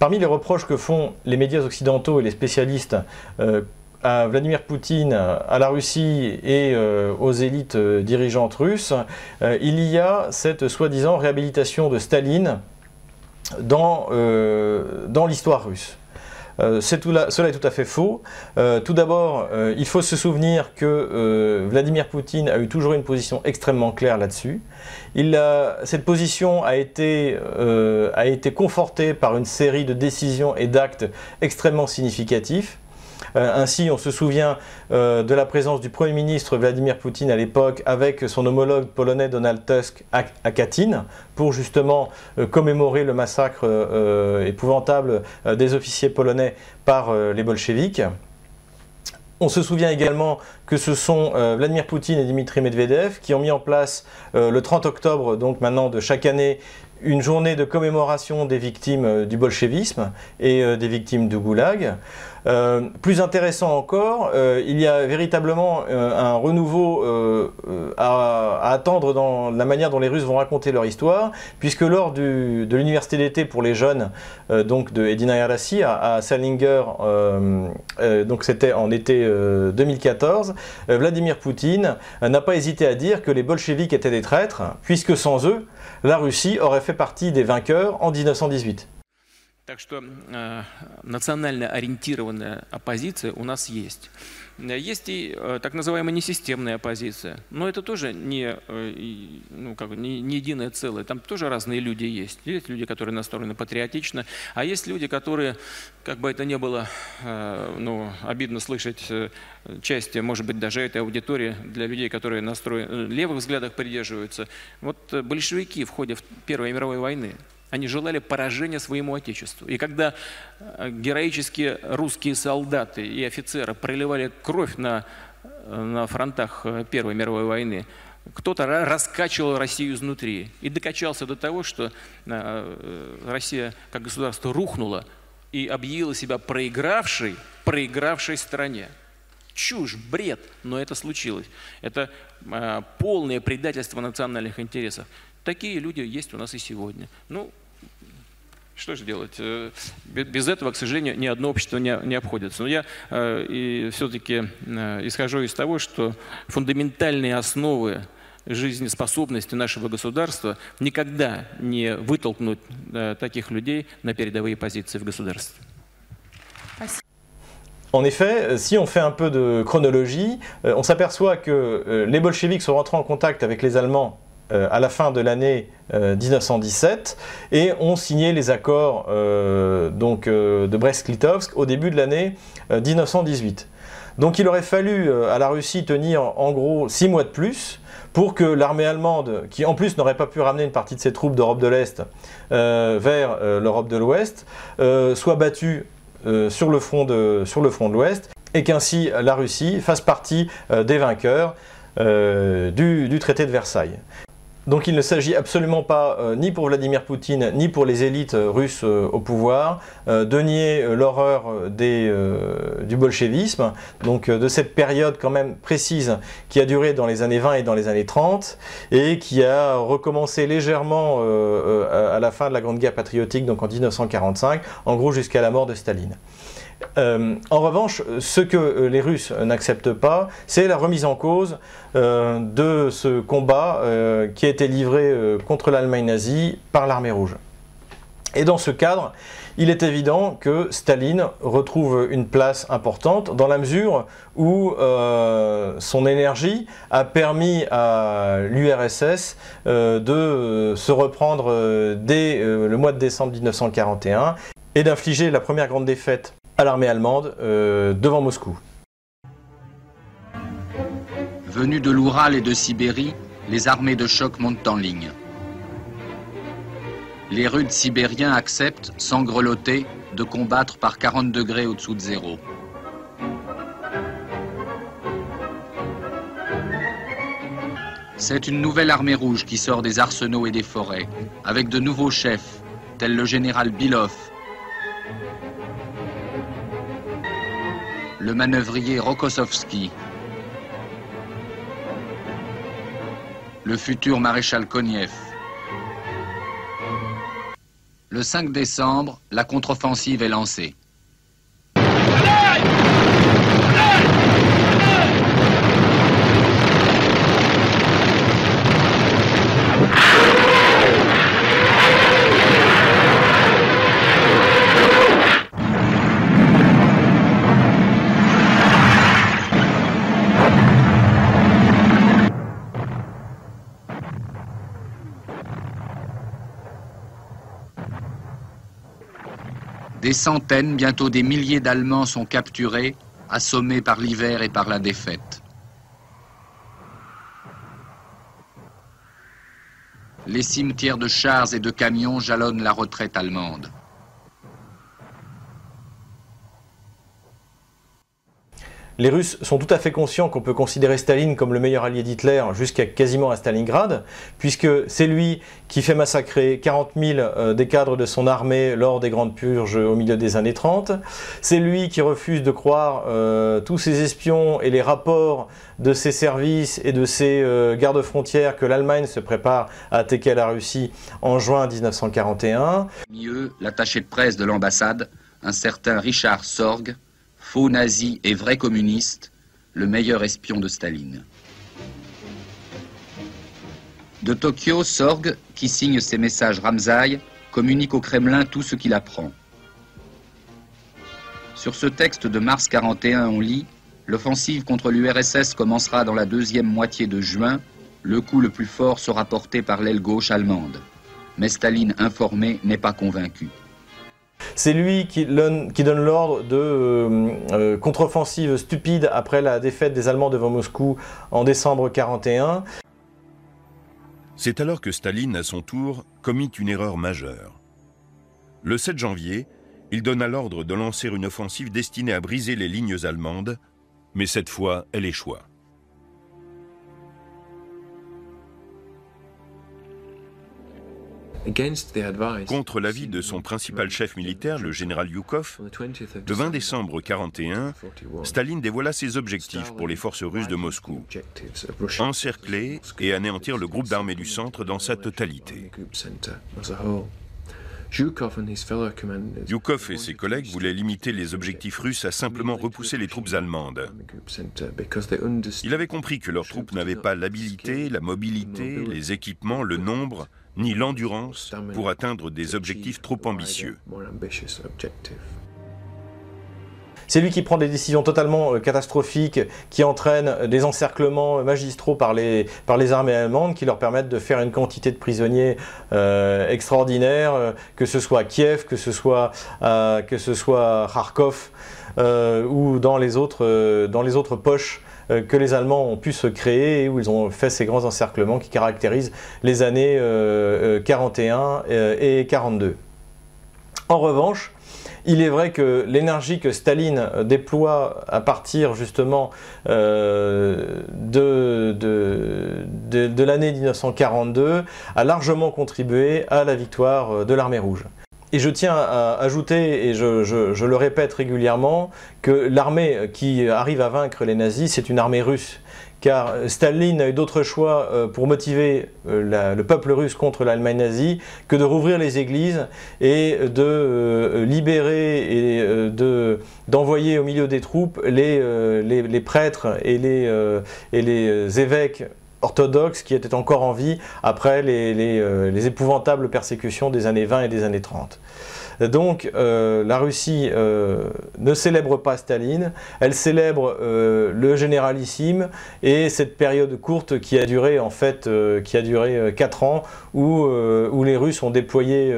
Parmi les reproches que font les médias occidentaux et les spécialistes euh, à Vladimir Poutine, à la Russie et euh, aux élites euh, dirigeantes russes, il y a cette soi-disant réhabilitation de Staline dans, dans l'histoire russe. Euh, cela est tout à fait faux. Euh, tout d'abord, euh, il faut se souvenir que Vladimir Poutine a eu toujours une position extrêmement claire là-dessus. cette position a été, a été confortée par une série de décisions et d'actes extrêmement significatifs. Euh, ainsi, on se souvient euh, de la présence du Premier ministre Vladimir Poutine à l'époque avec son homologue polonais Donald Tusk à, Katyn pour justement euh, commémorer le massacre épouvantable des officiers polonais par les bolcheviks. On se souvient également que ce sont Vladimir Poutine et Dimitri Medvedev qui ont mis en place le 30 octobre, donc maintenant de chaque année, une journée de commémoration des victimes du bolchevisme et des victimes du goulag. Euh, plus intéressant encore, euh, il y a véritablement euh, un renouveau à, attendre dans la manière dont les Russes vont raconter leur histoire, puisque lors de l'université d'été pour les jeunes, donc de Edina Yarassi à, à Salinger, donc c'était en été 2014, Vladimir Poutine n'a pas hésité à dire que les bolcheviks étaient des traîtres, puisque sans eux, la Russie aurait fait partie des vainqueurs en 1918. Так что э, национально ориентированная оппозиция у нас есть. Есть и э, так называемая несистемная оппозиция, но это тоже не, э, ну, как, не, не единое целое. Там тоже разные люди есть. Есть люди, которые настроены патриотично, а есть люди, которые, как бы это ни было э, ну, обидно слышать, э, части, может быть, даже этой аудитории для людей, которые настроены, левых взглядах придерживаются. Вот э, большевики в ходе Первой мировой войны они желали поражения своему Отечеству. И когда э, героические русские солдаты и офицеры проливали кровь на, э, на фронтах э, Первой мировой войны, кто-то раскачивал Россию изнутри и докачался до того, что Россия как государство рухнула и объявила себя проигравшей, проигравшей стране. Чушь, бред, но это случилось. Это полное предательство национальных интересов. Такие люди есть у нас и сегодня. Ну, что же делать? Э, без этого, к сожалению, ни одно общество не, не обходится. Но я э, и все-таки э, исхожу из того, что фундаментальные основы жизнеспособности нашего государства никогда не вытолкнуть э, таких людей на передовые позиции в государстве. En effet, si on fait un peu de chronologie, on s'aperçoit que les bolcheviks sont rentrés en contact avec les Allemands Euh, à la fin de l'année 1917 euh, et ont signé les accords euh, donc, de Brest-Litovsk au début de l'année 1918. Donc il aurait fallu à la Russie tenir en gros six mois de plus pour que l'armée allemande, qui en plus n'aurait pas pu ramener une partie de ses troupes d'Europe de l'Est vers l'Europe de l'Ouest, soit battue sur le front de, sur le front de l'Ouest et qu'ainsi la Russie fasse partie des vainqueurs du, traité de Versailles. Donc il ne s'agit absolument pas, euh, ni pour Vladimir Poutine, ni pour les élites euh, russes euh, au pouvoir, de nier l'horreur du bolchevisme, donc de cette période quand même précise qui a duré dans les années 20 et dans les années 30, et qui a recommencé légèrement à la fin de la Grande Guerre patriotique, donc en 1945, en gros jusqu'à la mort de Staline. Euh, en revanche, ce que euh, les Russes n'acceptent pas, c'est la remise en cause euh, de ce combat qui a été livré contre l'Allemagne nazie par l'armée rouge. Et dans ce cadre, il est évident que Staline retrouve une place importante dans la mesure où son énergie a permis à l'URSS de se reprendre dès le mois de décembre 1941 et d'infliger la première grande défaite l'armée allemande euh, devant Moscou. Venus de l'Oural et de Sibérie, les armées de choc montent en ligne. Les rudes sibériens acceptent, sans grelotter, de combattre par 40 degrés au-dessous de zéro. C'est une nouvelle armée rouge qui sort des arsenaux et des forêts, avec de nouveaux chefs, tels le général Bilov, le manœuvrier Rokossovski, le futur maréchal Koniev, Le 5 décembre, la contre-offensive est lancée. Des centaines, bientôt des milliers d'Allemands sont capturés, assommés par l'hiver et par la défaite. Les cimetières de chars et de camions jalonnent la retraite allemande. Les Russes sont tout à fait conscients qu'on peut considérer Staline comme le meilleur allié d'Hitler jusqu'à quasiment à Stalingrad, puisque c'est lui qui fait massacrer 40 000 euh, des cadres de son armée lors des grandes purges au milieu des années 30. C'est lui qui refuse de croire euh, tous ces espions et les rapports de ses services et de ses euh, gardes-frontières que l'Allemagne se prépare à attaquer la Russie en juin 1941. Mieux, l'attaché de presse de l'ambassade, un certain Richard Sorg, faux nazi et vrai communiste, le meilleur espion de Staline. De Tokyo, Sorg, qui signe ses messages Ramzai, communique au Kremlin tout ce qu'il apprend. Sur ce texte de mars 41, on lit L'offensive contre l'URSS commencera dans la deuxième moitié de juin. Le coup le plus fort sera porté par l'aile gauche allemande. Mais Staline, informé, n'est pas convaincu. C'est lui qui, donne l'ordre de euh, euh, contre-offensive stupide après la défaite des Allemands devant Moscou en décembre 1941. C'est alors que Staline, à son tour, commit une erreur majeure. Le 7 janvier, il donna l'ordre de lancer une offensive destinée à briser les lignes allemandes, mais cette fois, elle échoua. Contre l'avis de son principal chef militaire, le général Yukov, le 20 décembre 1941, Staline dévoila ses objectifs pour les forces russes de Moscou. Encercler et anéantir le groupe d'armées du centre dans sa totalité. Yukov et ses collègues voulaient limiter les objectifs russes à simplement repousser les troupes allemandes. Il avait compris que leurs troupes n'avaient pas l'habilité, la mobilité, les équipements, le nombre ni l'endurance pour atteindre des objectifs trop ambitieux. C'est lui qui prend des décisions totalement euh, catastrophiques, qui entraînent des encerclements magistraux par les, par les armées allemandes, qui leur permettent de faire une quantité de prisonniers euh, extraordinaire, euh, que ce soit à Kiev, que ce soit, que ce soit à Kharkov ou dans les autres, dans les autres poches euh, que les Allemands ont pu se créer et où ils ont fait ces grands encerclements qui caractérisent les années 41 euh, euh, et 42. En revanche, il est vrai que l'énergie que Staline déploie à partir justement de, de l'année 1942 a largement contribué à la victoire de l'armée rouge. Et je tiens à ajouter, et je, le répète régulièrement, que l'armée qui arrive à vaincre les nazis, c'est une armée russe. Car Staline n'a eu d'autre choix euh, pour motiver euh, le peuple russe contre l'Allemagne nazie que de rouvrir les églises et de euh, libérer et d'envoyer au milieu des troupes les, prêtres et les évêques orthodoxes qui étaient encore en vie après euh, les, épouvantables persécutions des années 20 et des années 30. Donc euh, la Russie euh, ne célèbre pas Staline, elle célèbre euh, le généralissime et cette période courte qui a duré en fait qui a duré 4 ans où, où les Russes ont déployé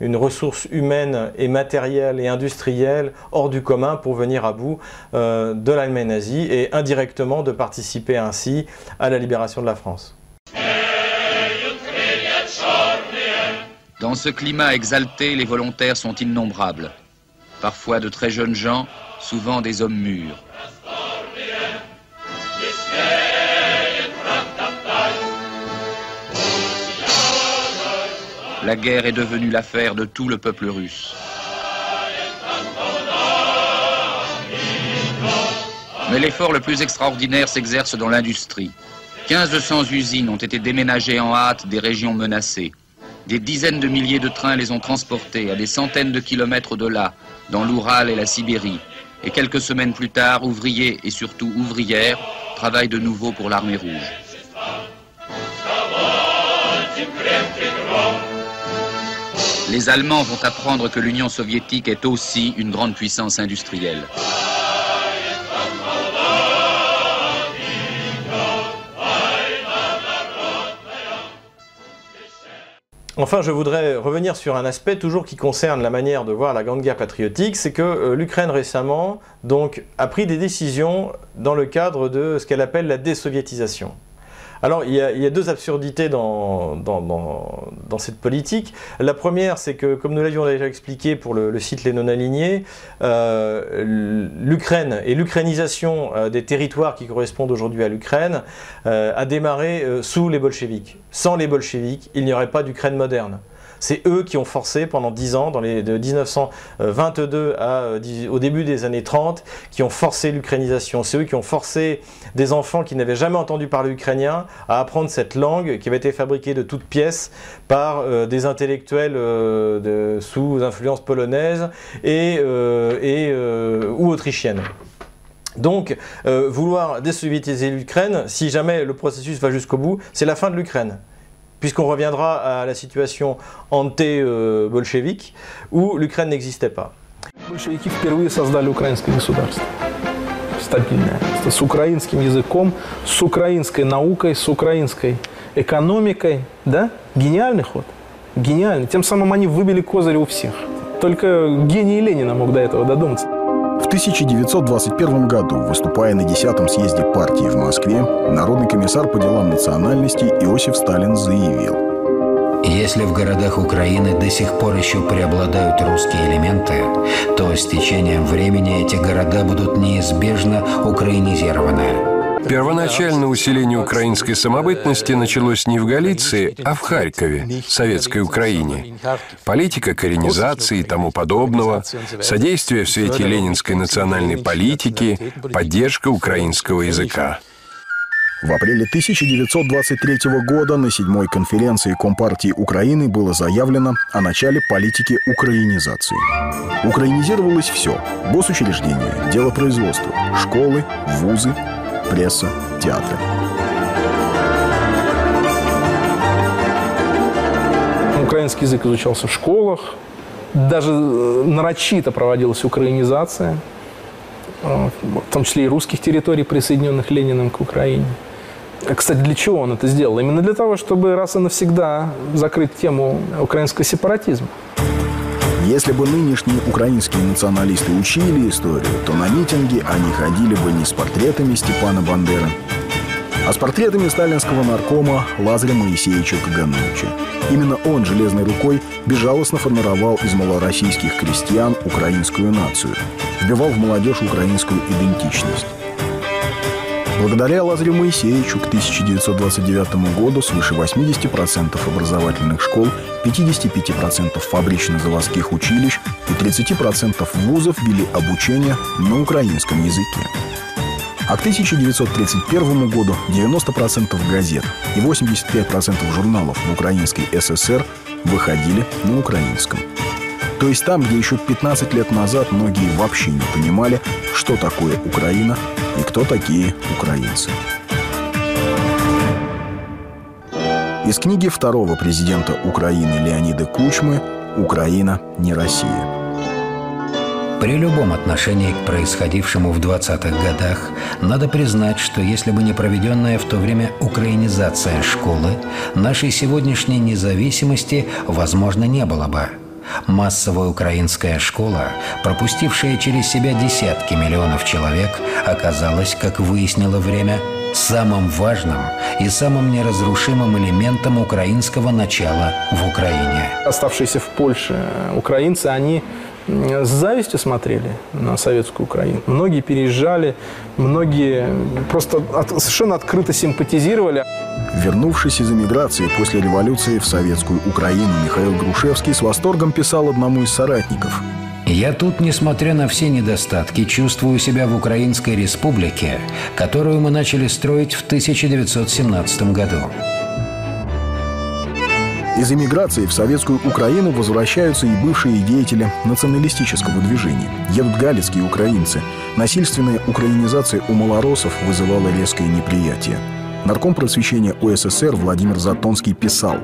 une ressource humaine et matérielle et industrielle hors du commun pour venir à bout de l'Allemagne nazie et indirectement de participer ainsi à la libération de la France. Dans ce climat exalté, les volontaires sont innombrables. Parfois de très jeunes gens, souvent des hommes mûrs. La guerre est devenue l'affaire de tout le peuple russe. Mais l'effort le plus extraordinaire s'exerce dans l'industrie. 1500 usines ont été déménagées en hâte des régions menacées. Des dizaines de milliers de trains les ont transportés à des centaines de kilomètres de là, dans l'Oural et la Sibérie. Et quelques semaines plus tard, ouvriers et surtout ouvrières travaillent de nouveau pour l'armée rouge. Les Allemands vont apprendre que l'Union soviétique est aussi une grande puissance industrielle. Enfin, je voudrais revenir sur un aspect toujours qui concerne la manière de voir la Grande Guerre patriotique, c'est que euh, l'Ukraine récemment donc, a pris des décisions dans le cadre de ce qu'elle appelle la désoviétisation. Alors, il y, a, deux absurdités dans, cette politique. La première, c'est que, comme nous l'avions déjà expliqué pour le, site Les Non-Alignés, euh, l'Ukraine et l'ukrainisation euh, des territoires qui correspondent aujourd'hui à l'Ukraine euh, a démarré sous les bolcheviks. Sans les bolcheviks, il n'y aurait pas d'Ukraine moderne. C'est eux qui ont forcé pendant 10 ans, de 1922 à, euh, au début des années 30, qui ont forcé l'ukrainisation. C'est eux qui ont forcé des enfants qui n'avaient jamais entendu parler ukrainien à apprendre cette langue qui avait été fabriquée de toutes pièces par euh, des intellectuels euh, sous influence polonaise ou autrichienne. Donc, vouloir désoviétiser l'Ukraine, si jamais le processus va jusqu'au bout, c'est la fin de l'Ukraine puisqu'on reviendra à la situation анте-большевик, où l'Ukraine n'existait pas. Большевики впервые создали украинское государство. Стабильное. С украинским языком, с украинской наукой, с украинской экономикой. Да? Гениальный ход. Гениальный. Тем самым они выбили козырь у всех. Только гений Ленина мог до этого додуматься. В 1921 году, выступая на 10-м съезде партии в Москве, народный комиссар по делам национальностей Иосиф Сталин заявил. Если в городах Украины до сих пор еще преобладают русские элементы, то с течением времени эти города будут неизбежно украинизированы. Первоначальное усиление украинской самобытности началось не в Галиции, а в Харькове, советской Украине. Политика коренизации и тому подобного, содействие в свете ленинской национальной политики, поддержка украинского языка. В апреле 1923 года на седьмой конференции Компартии Украины было заявлено о начале политики украинизации. Украинизировалось все – госучреждения, делопроизводство, школы, вузы, пресса, театры. Украинский язык изучался в школах, даже э, нарочито проводилась украинизация, э, в том числе и русских территорий, присоединенных Лениным к Украине. Кстати, для чего он это сделал? Именно для того, чтобы раз и навсегда закрыть тему украинского сепаратизма. Если бы нынешние украинские националисты учили историю, то на митинги они ходили бы не с портретами Степана Бандеры, а с портретами сталинского наркома Лазаря Моисеевича Кагановича. Именно он железной рукой безжалостно формировал из малороссийских крестьян украинскую нацию, вбивал в молодежь украинскую идентичность. Благодаря Лазарю Моисеевичу к 1929 году свыше 80% образовательных школ, 55% фабрично-заводских училищ и 30% вузов вели обучение на украинском языке. А к 1931 году 90% газет и 85% журналов в Украинской ССР выходили на украинском. То есть там, где еще 15 лет назад многие вообще не понимали, что такое Украина и кто такие украинцы. Из книги второго президента Украины Леонида Кучмы «Украина не Россия». При любом отношении к происходившему в 20-х годах надо признать, что если бы не проведенная в то время украинизация школы, нашей сегодняшней независимости, возможно, не было бы. Массовая украинская школа, пропустившая через себя десятки миллионов человек, оказалась, как выяснило время, самым важным и самым неразрушимым элементом украинского начала в Украине. Оставшиеся в Польше украинцы, они с завистью смотрели на советскую Украину. Многие переезжали, многие просто от, совершенно открыто симпатизировали. Вернувшись из эмиграции после революции в советскую Украину, Михаил Грушевский с восторгом писал одному из соратников. «Я тут, несмотря на все недостатки, чувствую себя в Украинской республике, которую мы начали строить в 1917 году. Из эмиграции в советскую Украину возвращаются и бывшие деятели националистического движения. Едут галицкие украинцы. Насильственная украинизация у малоросов вызывала резкое неприятие. Нарком просвещения УССР Владимир Затонский писал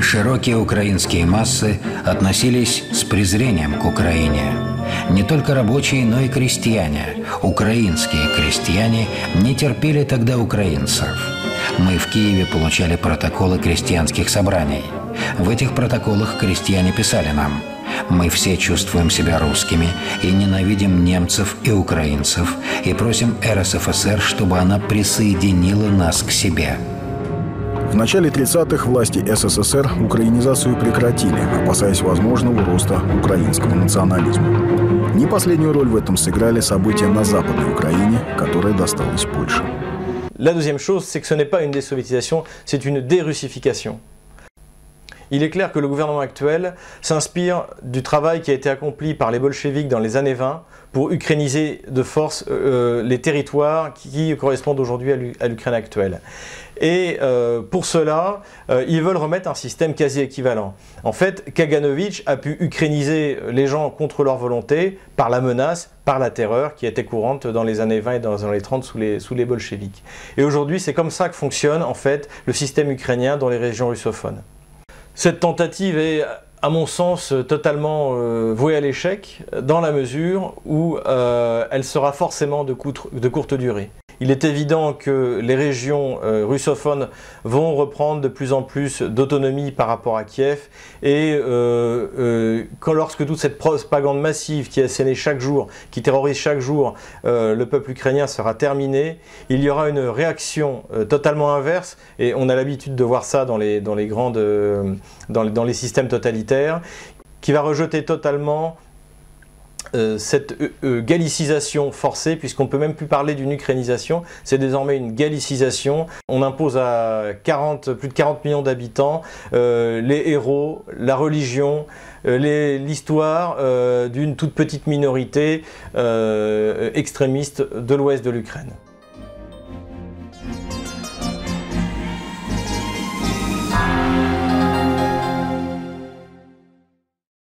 Широкие украинские массы относились с презрением к Украине. Не только рабочие, но и крестьяне, украинские крестьяне, не терпели тогда украинцев. Мы в Киеве получали протоколы крестьянских собраний. В этих протоколах крестьяне писали нам «Мы все чувствуем себя русскими и ненавидим немцев и украинцев и просим РСФСР, чтобы она присоединила нас к себе». В начале 30-х власти СССР украинизацию прекратили, опасаясь возможного роста украинского национализма. Не последнюю роль в этом сыграли события на Западной Украине, которая досталась Польше. La deuxième chose, c'est que ce n'est pas une désoviétisation, c'est une dérussification. Il est clair que le gouvernement actuel s'inspire du travail qui a été accompli par les bolcheviks dans les années 20 pour ukrainiser de force euh, les territoires qui correspondent aujourd'hui à l'Ukraine actuelle. Et euh, pour cela, euh, ils veulent remettre un système quasi équivalent. En fait, Kaganovich a pu ukrainiser les gens contre leur volonté par la menace, par la terreur qui était courante dans les années 20 et dans les années 30 sous les, sous les bolcheviks. Et aujourd'hui, c'est comme ça que fonctionne en fait le système ukrainien dans les régions russophones. Cette tentative est à mon sens, totalement euh, vouée à l'échec, dans la mesure où elle sera forcément de courte durée. Il est évident que les régions euh, russophones vont reprendre de plus en plus d'autonomie par rapport à Kiev. Et euh, euh, lorsque toute cette propagande massive qui est assénée chaque jour, qui terrorise chaque jour le peuple ukrainien sera terminée, il y aura une réaction totalement inverse. Et on a l'habitude de voir ça dans les, dans dans les systèmes totalitaires qui va rejeter totalement euh, cette euh, euh, gallicisation forcée, puisqu'on ne peut même plus parler d'une ukrainisation, c'est désormais une gallicisation. On impose à 40, plus de 40 millions d'habitants les héros, la religion, l'histoire d'une toute petite minorité extrémiste de l'ouest de l'Ukraine.